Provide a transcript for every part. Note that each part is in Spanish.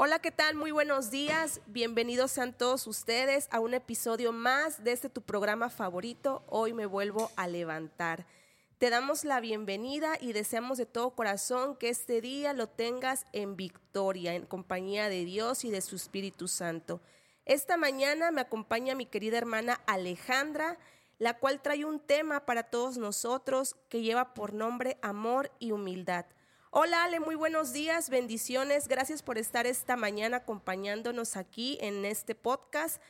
Hola, ¿qué tal? Muy buenos días. Bienvenidos sean todos ustedes a un episodio más de este tu programa favorito. Hoy me vuelvo a levantar. Te damos la bienvenida y deseamos de todo corazón que este día lo tengas en victoria, en compañía de Dios y de su Espíritu Santo. Esta mañana me acompaña mi querida hermana Alejandra, la cual trae un tema para todos nosotros que lleva por nombre amor y humildad. Hola Ale, muy buenos días, bendiciones, gracias por estar esta mañana acompañándonos aquí en este podcast.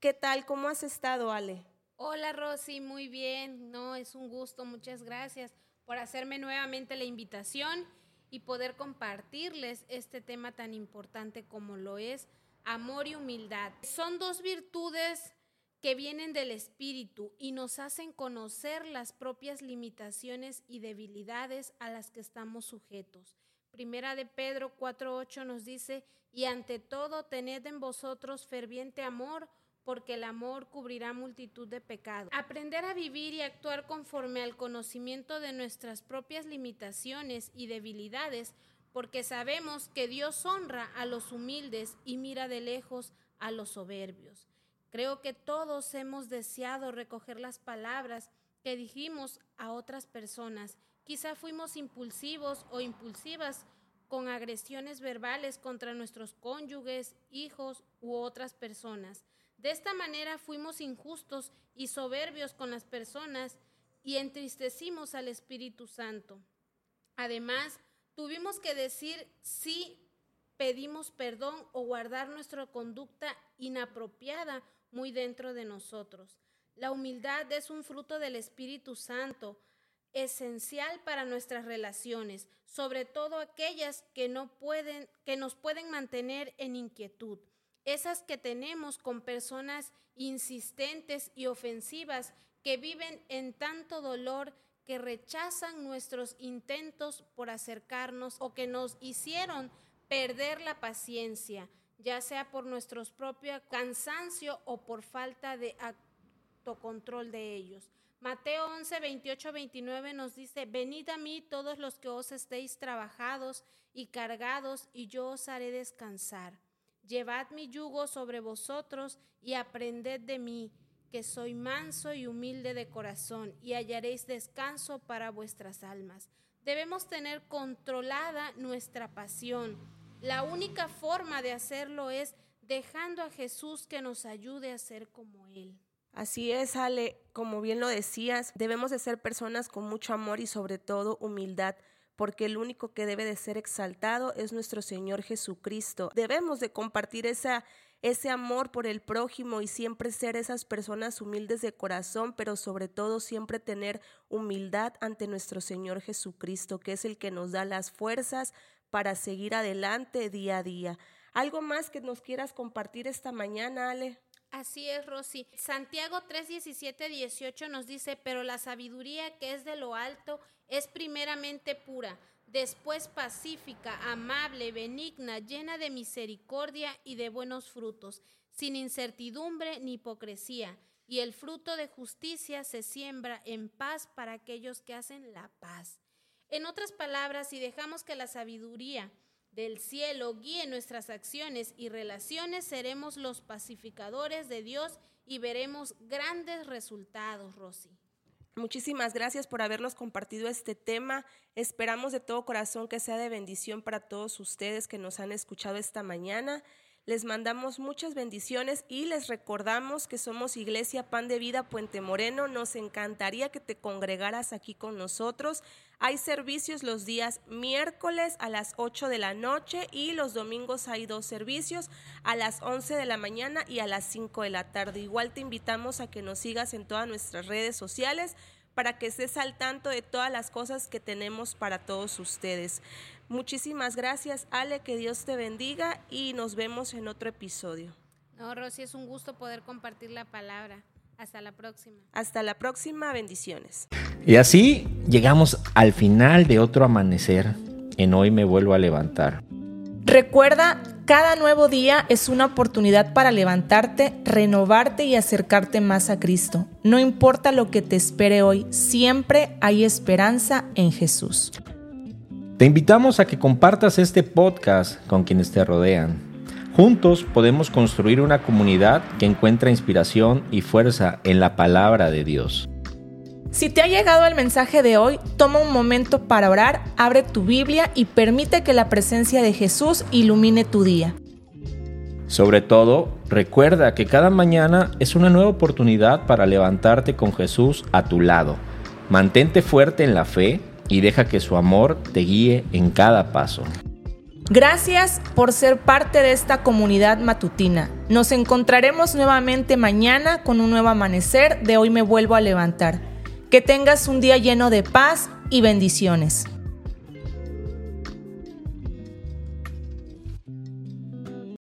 ¿Qué tal? ¿Cómo has estado Ale? Hola Rosy, muy bien. No, es un gusto. Muchas gracias por hacerme nuevamente la invitación y poder compartirles este tema tan importante como lo es amor y humildad. Son dos virtudes que vienen del espíritu y nos hacen conocer las propias limitaciones y debilidades a las que estamos sujetos. Primera de Pedro 4:8 nos dice, "Y ante todo tened en vosotros ferviente amor, porque el amor cubrirá multitud de pecados. Aprender a vivir y actuar conforme al conocimiento de nuestras propias limitaciones y debilidades, porque sabemos que Dios honra a los humildes y mira de lejos a los soberbios. Creo que todos hemos deseado recoger las palabras que dijimos a otras personas. Quizá fuimos impulsivos o impulsivas con agresiones verbales contra nuestros cónyuges, hijos u otras personas. De esta manera fuimos injustos y soberbios con las personas y entristecimos al Espíritu Santo. Además, tuvimos que decir si pedimos perdón o guardar nuestra conducta inapropiada muy dentro de nosotros. La humildad es un fruto del Espíritu Santo, esencial para nuestras relaciones, sobre todo aquellas que no pueden que nos pueden mantener en inquietud esas que tenemos con personas insistentes y ofensivas que viven en tanto dolor que rechazan nuestros intentos por acercarnos o que nos hicieron perder la paciencia, ya sea por nuestro propio cansancio o por falta de autocontrol de ellos. Mateo 11, 28, 29 nos dice, venid a mí todos los que os estéis trabajados y cargados, y yo os haré descansar. Llevad mi yugo sobre vosotros y aprended de mí, que soy manso y humilde de corazón, y hallaréis descanso para vuestras almas. Debemos tener controlada nuestra pasión. La única forma de hacerlo es dejando a Jesús que nos ayude a ser como Él. Así es, Ale, como bien lo decías, debemos de ser personas con mucho amor y sobre todo humildad porque el único que debe de ser exaltado es nuestro Señor Jesucristo. Debemos de compartir esa, ese amor por el prójimo y siempre ser esas personas humildes de corazón, pero sobre todo siempre tener humildad ante nuestro Señor Jesucristo, que es el que nos da las fuerzas para seguir adelante día a día. ¿Algo más que nos quieras compartir esta mañana, Ale? Así es, Rosy. Santiago 3, 17, 18 nos dice, pero la sabiduría que es de lo alto es primeramente pura, después pacífica, amable, benigna, llena de misericordia y de buenos frutos, sin incertidumbre ni hipocresía. Y el fruto de justicia se siembra en paz para aquellos que hacen la paz. En otras palabras, si dejamos que la sabiduría del cielo guíe nuestras acciones y relaciones, seremos los pacificadores de Dios y veremos grandes resultados, Rosy. Muchísimas gracias por habernos compartido este tema. Esperamos de todo corazón que sea de bendición para todos ustedes que nos han escuchado esta mañana. Les mandamos muchas bendiciones y les recordamos que somos Iglesia Pan de Vida Puente Moreno. Nos encantaría que te congregaras aquí con nosotros. Hay servicios los días miércoles a las 8 de la noche y los domingos hay dos servicios a las 11 de la mañana y a las 5 de la tarde. Igual te invitamos a que nos sigas en todas nuestras redes sociales para que estés al tanto de todas las cosas que tenemos para todos ustedes. Muchísimas gracias, Ale, que Dios te bendiga y nos vemos en otro episodio. No, Rosy, es un gusto poder compartir la palabra. Hasta la próxima. Hasta la próxima, bendiciones. Y así llegamos al final de otro amanecer. En hoy me vuelvo a levantar. Recuerda, cada nuevo día es una oportunidad para levantarte, renovarte y acercarte más a Cristo. No importa lo que te espere hoy, siempre hay esperanza en Jesús. Te invitamos a que compartas este podcast con quienes te rodean. Juntos podemos construir una comunidad que encuentra inspiración y fuerza en la palabra de Dios. Si te ha llegado el mensaje de hoy, toma un momento para orar, abre tu Biblia y permite que la presencia de Jesús ilumine tu día. Sobre todo, recuerda que cada mañana es una nueva oportunidad para levantarte con Jesús a tu lado. Mantente fuerte en la fe y deja que su amor te guíe en cada paso. Gracias por ser parte de esta comunidad matutina. Nos encontraremos nuevamente mañana con un nuevo amanecer de Hoy me vuelvo a levantar. Que tengas un día lleno de paz y bendiciones.